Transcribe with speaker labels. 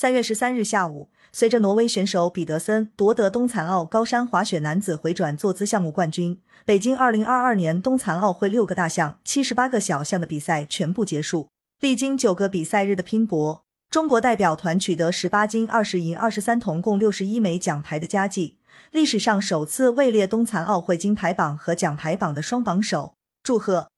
Speaker 1: 三月十三日下午随着挪威选手彼得森夺得冬残奥高山滑雪男子回转坐姿项目冠军北京二零二二年冬残奥会六个大项七十八个小项的比赛全部结束历经九个比赛日的拼搏中国代表团取得十八金二十银二十三铜共六十一枚奖牌的佳绩。历史上首次位列冬残奥会金牌榜和奖牌榜的双榜首祝贺